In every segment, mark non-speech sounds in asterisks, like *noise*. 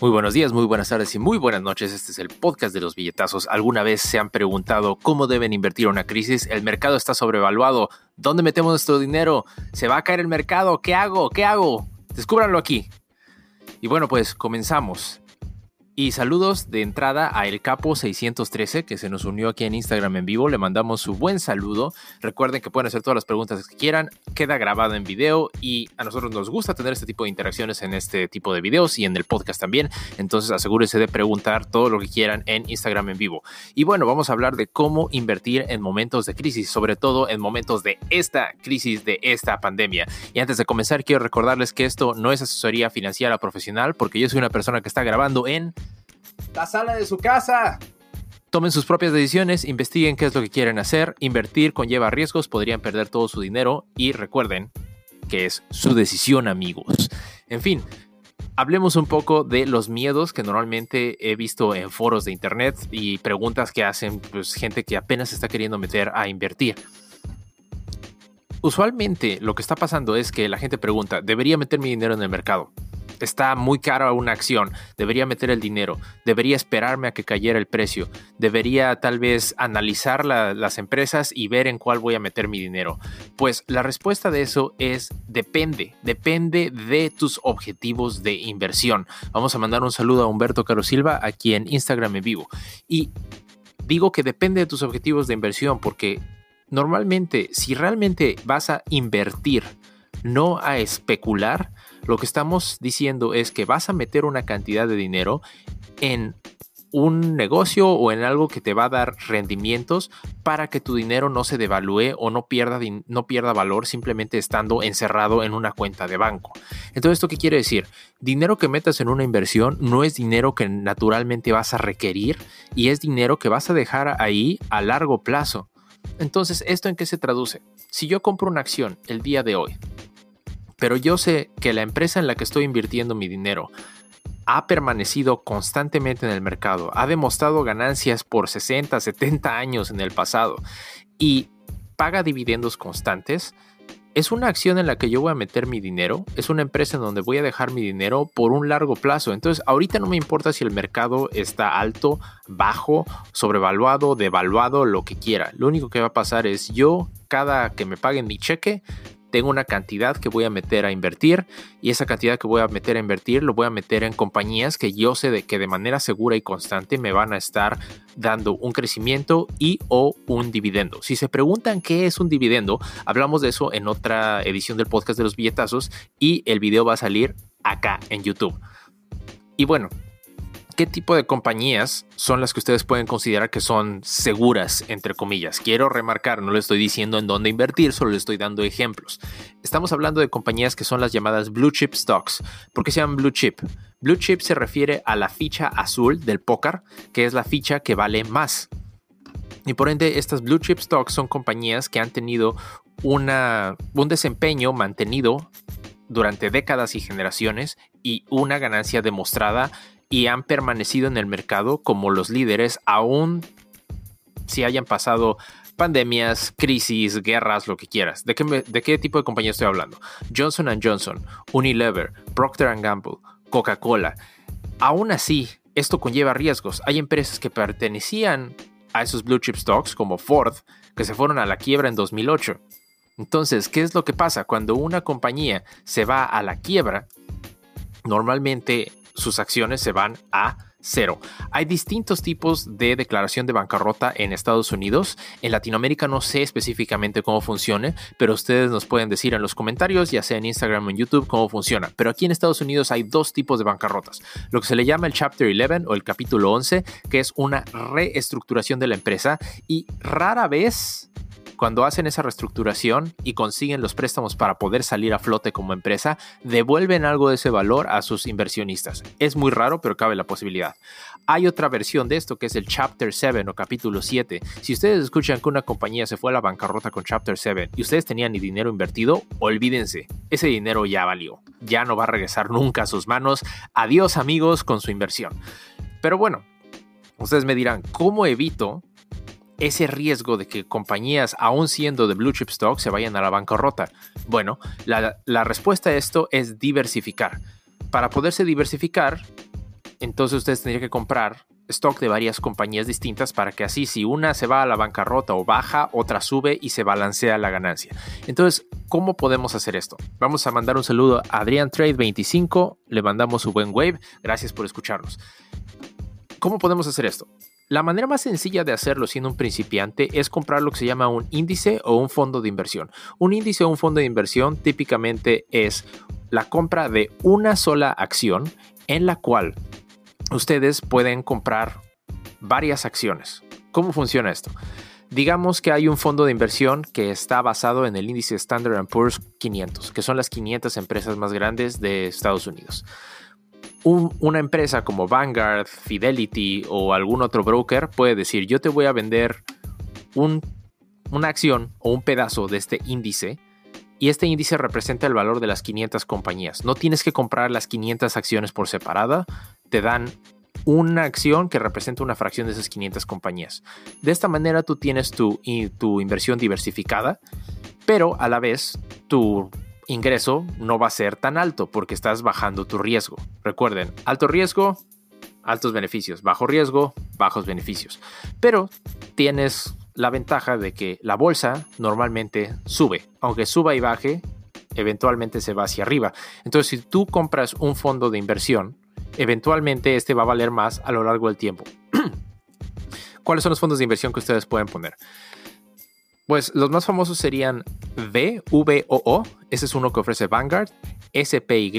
Muy buenos días, muy buenas tardes y muy buenas noches. Este es el podcast de los billetazos. ¿Alguna vez se han preguntado cómo deben invertir una crisis? El mercado está sobrevaluado. ¿Dónde metemos nuestro dinero? ¿Se va a caer el mercado? ¿Qué hago? ¿Qué hago? Descúbranlo aquí. Y bueno, pues comenzamos. Y saludos de entrada a El Capo 613 que se nos unió aquí en Instagram en vivo. Le mandamos su buen saludo. Recuerden que pueden hacer todas las preguntas que quieran. Queda grabado en video y a nosotros nos gusta tener este tipo de interacciones en este tipo de videos y en el podcast también. Entonces asegúrense de preguntar todo lo que quieran en Instagram en vivo. Y bueno, vamos a hablar de cómo invertir en momentos de crisis, sobre todo en momentos de esta crisis, de esta pandemia. Y antes de comenzar, quiero recordarles que esto no es asesoría financiera profesional porque yo soy una persona que está grabando en la sala de su casa. Tomen sus propias decisiones, investiguen qué es lo que quieren hacer, invertir conlleva riesgos, podrían perder todo su dinero y recuerden que es su decisión amigos. En fin, hablemos un poco de los miedos que normalmente he visto en foros de internet y preguntas que hacen pues, gente que apenas está queriendo meter a invertir. Usualmente lo que está pasando es que la gente pregunta, ¿debería meter mi dinero en el mercado? Está muy cara una acción, debería meter el dinero, debería esperarme a que cayera el precio, debería tal vez analizar las empresas y ver en cuál voy a meter mi dinero. Pues la respuesta de eso es depende, depende de tus objetivos de inversión. Vamos a mandar un saludo a Humberto Caro Silva aquí en Instagram en vivo. Y digo que depende de tus objetivos de inversión porque normalmente si realmente vas a invertir, no a especular, lo que estamos diciendo es que vas a meter una cantidad de dinero en un negocio o en algo que te va a dar rendimientos para que tu dinero no se devalúe o no pierda, no pierda valor simplemente estando encerrado en una cuenta de banco. Entonces, ¿esto qué quiere decir? Dinero que metas en una inversión no es dinero que naturalmente vas a requerir y es dinero que vas a dejar ahí a largo plazo. Entonces, ¿esto en qué se traduce? Si yo compro una acción el día de hoy pero yo sé que la empresa en la que estoy invirtiendo mi dinero ha permanecido constantemente en el mercado, ha demostrado ganancias por 60, 70 años en el pasado y paga dividendos constantes, es una acción en la que yo voy a meter mi dinero, es una empresa en donde voy a dejar mi dinero por un largo plazo. Entonces, ahorita no me importa si el mercado está alto, bajo, sobrevaluado, devaluado, lo que quiera. Lo único que va a pasar es yo, cada que me paguen mi cheque, tengo una cantidad que voy a meter a invertir y esa cantidad que voy a meter a invertir lo voy a meter en compañías que yo sé de que de manera segura y constante me van a estar dando un crecimiento y o un dividendo. Si se preguntan qué es un dividendo, hablamos de eso en otra edición del podcast de los billetazos y el video va a salir acá en YouTube. Y bueno, ¿Qué tipo de compañías son las que ustedes pueden considerar que son seguras, entre comillas? Quiero remarcar, no le estoy diciendo en dónde invertir, solo le estoy dando ejemplos. Estamos hablando de compañías que son las llamadas blue chip stocks. ¿Por qué se llaman blue chip? Blue chip se refiere a la ficha azul del póker, que es la ficha que vale más. Y por ende, estas blue chip stocks son compañías que han tenido un desempeño mantenido durante décadas y generaciones y una ganancia demostrada y han permanecido en el mercado como los líderes aún si hayan pasado pandemias, crisis, guerras, lo que quieras. ¿De qué, de qué tipo de compañía estoy hablando? Johnson ⁇ Johnson, Unilever, Procter ⁇ Gamble, Coca-Cola. Aún así, esto conlleva riesgos. Hay empresas que pertenecían a esos blue chip stocks como Ford, que se fueron a la quiebra en 2008. Entonces, ¿qué es lo que pasa? Cuando una compañía se va a la quiebra, normalmente sus acciones se van a cero. Hay distintos tipos de declaración de bancarrota en Estados Unidos. En Latinoamérica no sé específicamente cómo funcione, pero ustedes nos pueden decir en los comentarios, ya sea en Instagram o en YouTube, cómo funciona. Pero aquí en Estados Unidos hay dos tipos de bancarrotas. Lo que se le llama el Chapter 11 o el capítulo 11, que es una reestructuración de la empresa y rara vez cuando hacen esa reestructuración y consiguen los préstamos para poder salir a flote como empresa, devuelven algo de ese valor a sus inversionistas. Es muy raro, pero cabe la posibilidad. Hay otra versión de esto que es el Chapter 7 o capítulo 7. Si ustedes escuchan que una compañía se fue a la bancarrota con Chapter 7 y ustedes tenían dinero invertido, olvídense, ese dinero ya valió. Ya no va a regresar nunca a sus manos. Adiós amigos con su inversión. Pero bueno, ustedes me dirán, ¿cómo evito ese riesgo de que compañías, aún siendo de blue chip stock, se vayan a la bancarrota? Bueno, la, respuesta a esto es diversificar. Para poderse diversificar, entonces ustedes tendrían que comprar stock de varias compañías distintas para que así si una se va a la bancarrota o baja, otra sube y se balancea la ganancia. Entonces, ¿cómo podemos hacer esto? Vamos a mandar un saludo a Adrian Trade 25, le mandamos su buen wave, gracias por escucharnos. ¿Cómo podemos hacer esto? La manera más sencilla de hacerlo siendo un principiante es comprar lo que se llama un índice o un fondo de inversión. Un índice o un fondo de inversión típicamente es la compra de una sola acción en la cual ustedes pueden comprar varias acciones. ¿Cómo funciona esto? Digamos que hay un fondo de inversión que está basado en el índice Standard Poor's 500, que son las 500 empresas más grandes de Estados Unidos. Una empresa como Vanguard, Fidelity o algún otro broker puede decir, yo te voy a vender una acción o un pedazo de este índice y este índice representa el valor de las 500 compañías. No tienes que comprar las 500 acciones por separada, te dan una acción que representa una fracción de esas 500 compañías. De esta manera tú tienes tu, tu inversión diversificada, pero a la vez tu ingreso no va a ser tan alto porque estás bajando tu riesgo. Recuerden, alto riesgo, altos beneficios, bajo riesgo, bajos beneficios. Pero tienes la ventaja de que la bolsa normalmente sube, aunque suba y baje, eventualmente se va hacia arriba. Entonces, si tú compras un fondo de inversión, eventualmente este va a valer más a lo largo del tiempo. *clears throat* ¿Cuáles son los fondos de inversión que ustedes pueden poner? Pues los más famosos serían VVOO, ese es uno que ofrece Vanguard, SPY,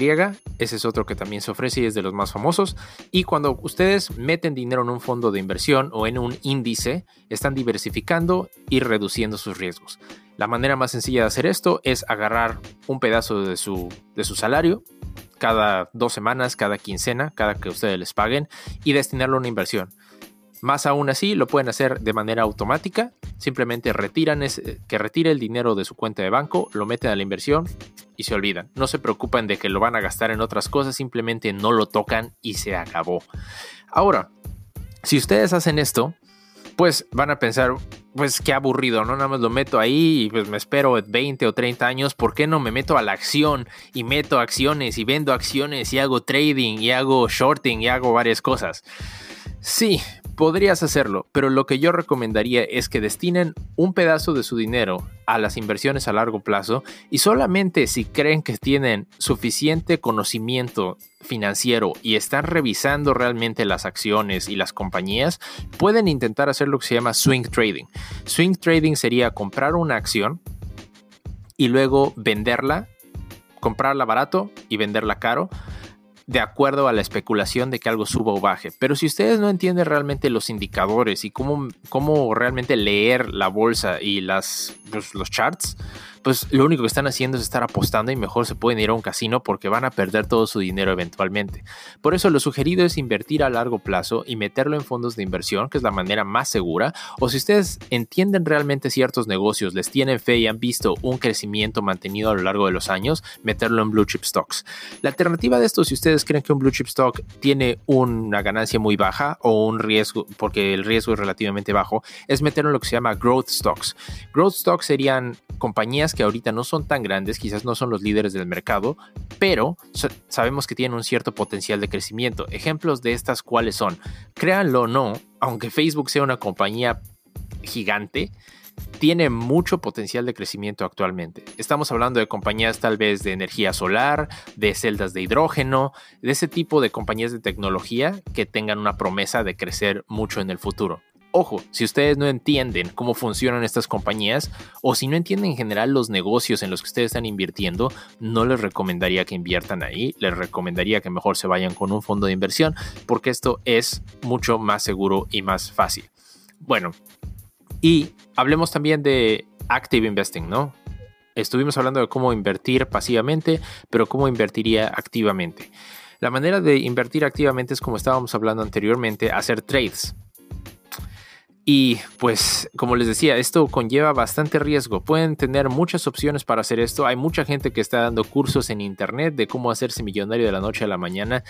ese es otro que también se ofrece y es de los más famosos. Y cuando ustedes meten dinero en un fondo de inversión o en un índice, están diversificando y reduciendo sus riesgos. La manera más sencilla de hacer esto es agarrar un pedazo de su, de su salario, cada dos semanas, cada quincena, cada que ustedes les paguen y destinarlo a una inversión. Más aún así, lo pueden hacer de manera automática. Simplemente retiran que retire el dinero de su cuenta de banco, lo meten a la inversión y se olvidan. No se preocupan de que lo van a gastar en otras cosas, simplemente no lo tocan y se acabó. Ahora, si ustedes hacen esto, pues van a pensar, pues qué aburrido, ¿no? Nada más lo meto ahí y pues me espero 20 o 30 años, ¿por qué no me meto a la acción y meto acciones y vendo acciones y hago trading y hago shorting y hago varias cosas? Sí, podrías hacerlo, pero lo que yo recomendaría es que destinen un pedazo de su dinero a las inversiones a largo plazo y solamente si creen que tienen suficiente conocimiento financiero y están revisando realmente las acciones y las compañías, pueden intentar hacer lo que se llama swing trading. Swing trading sería comprar una acción y luego venderla, comprarla barato y venderla caro de acuerdo a la especulación de que algo suba o baje. Pero si ustedes no entienden realmente los indicadores y cómo, cómo realmente leer la bolsa y pues, los charts, pues lo único que están haciendo es estar apostando y mejor se pueden ir a un casino porque van a perder todo su dinero eventualmente. Por eso lo sugerido es invertir a largo plazo y meterlo en fondos de inversión, que es la manera más segura. O si ustedes entienden realmente ciertos negocios, les tienen fe y han visto un crecimiento mantenido a lo largo de los años, meterlo en blue chip stocks. La alternativa de esto, si ustedes creen que un blue chip stock tiene una ganancia muy baja o un riesgo, porque el riesgo es relativamente bajo, es meterlo en lo que se llama growth stocks. Growth stocks serían compañías que ahorita no son tan grandes, quizás no son los líderes del mercado, pero sabemos que tienen un cierto potencial de crecimiento. Ejemplos de estas cuáles son, créanlo o no, aunque Facebook sea una compañía gigante, tiene mucho potencial de crecimiento actualmente. Estamos hablando de compañías tal vez de energía solar, de celdas de hidrógeno, de ese tipo de compañías de tecnología que tengan una promesa de crecer mucho en el futuro. Ojo, si ustedes no entienden cómo funcionan estas compañías o si no entienden en general los negocios en los que ustedes están invirtiendo, no les recomendaría que inviertan ahí, les recomendaría que mejor se vayan con un fondo de inversión porque esto es mucho más seguro y más fácil. Bueno, y hablemos también de active investing, ¿no? Estuvimos hablando de cómo invertir pasivamente, pero cómo invertiría activamente. La manera de invertir activamente es como estábamos hablando anteriormente, hacer trades. Y pues, como les decía, esto conlleva bastante riesgo. Pueden tener muchas opciones para hacer esto. Hay mucha gente que está dando cursos en internet de cómo hacerse millonario de la noche a la mañana.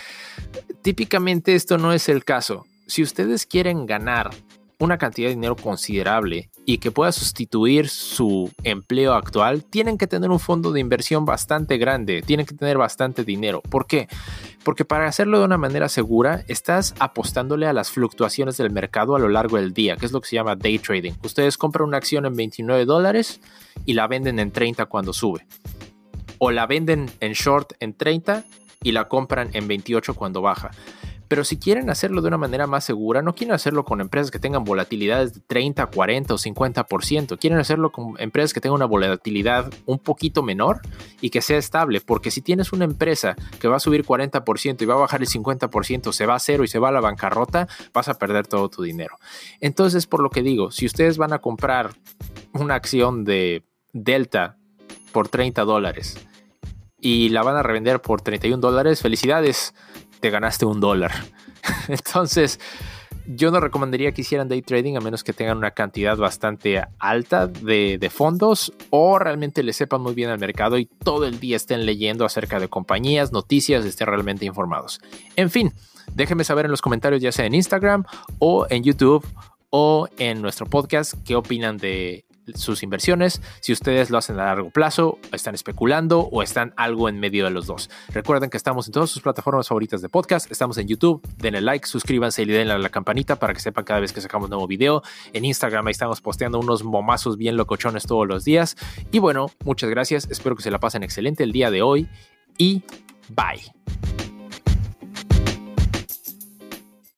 Típicamente esto no es el caso. Si ustedes quieren ganar una cantidad de dinero considerable y que pueda sustituir su empleo actual, tienen que tener un fondo de inversión bastante grande, tienen que tener bastante dinero. ¿Por qué? Porque para hacerlo de una manera segura, estás apostándole a las fluctuaciones del mercado a lo largo del día, que es lo que se llama day trading. Ustedes compran una acción en 29 dólares y la venden en 30 cuando sube. O la venden en short en 30 y la compran en 28 cuando baja. Pero si quieren hacerlo de una manera más segura, no quieren hacerlo con empresas que tengan volatilidades de 30, 40 o 50%. Quieren hacerlo con empresas que tengan una volatilidad un poquito menor y que sea estable. Porque si tienes una empresa que va a subir 40% y va a bajar el 50%, se va a cero y se va a la bancarrota, vas a perder todo tu dinero. Entonces, por lo que digo, si ustedes van a comprar una acción de Delta por 30 dólares y la van a revender por 31 dólares, felicidades te ganaste un dólar. *laughs* Entonces, yo no recomendaría que hicieran day trading a menos que tengan una cantidad bastante alta de, de, fondos o realmente le sepan muy bien al mercado y todo el día estén leyendo acerca de compañías, noticias, estén realmente informados. En fin, déjenme saber en los comentarios ya sea en Instagram o en YouTube o en nuestro podcast qué opinan de sus inversiones, si ustedes lo hacen a largo plazo, están especulando o están algo en medio de los dos. Recuerden que estamos en todas sus plataformas favoritas de podcast, estamos en YouTube, denle like, suscríbanse y den a la campanita para que sepan cada vez que sacamos nuevo video. En Instagram ahí estamos posteando unos momazos bien locochones todos los días. Y bueno, muchas gracias, espero que se la pasen excelente el día de hoy y bye.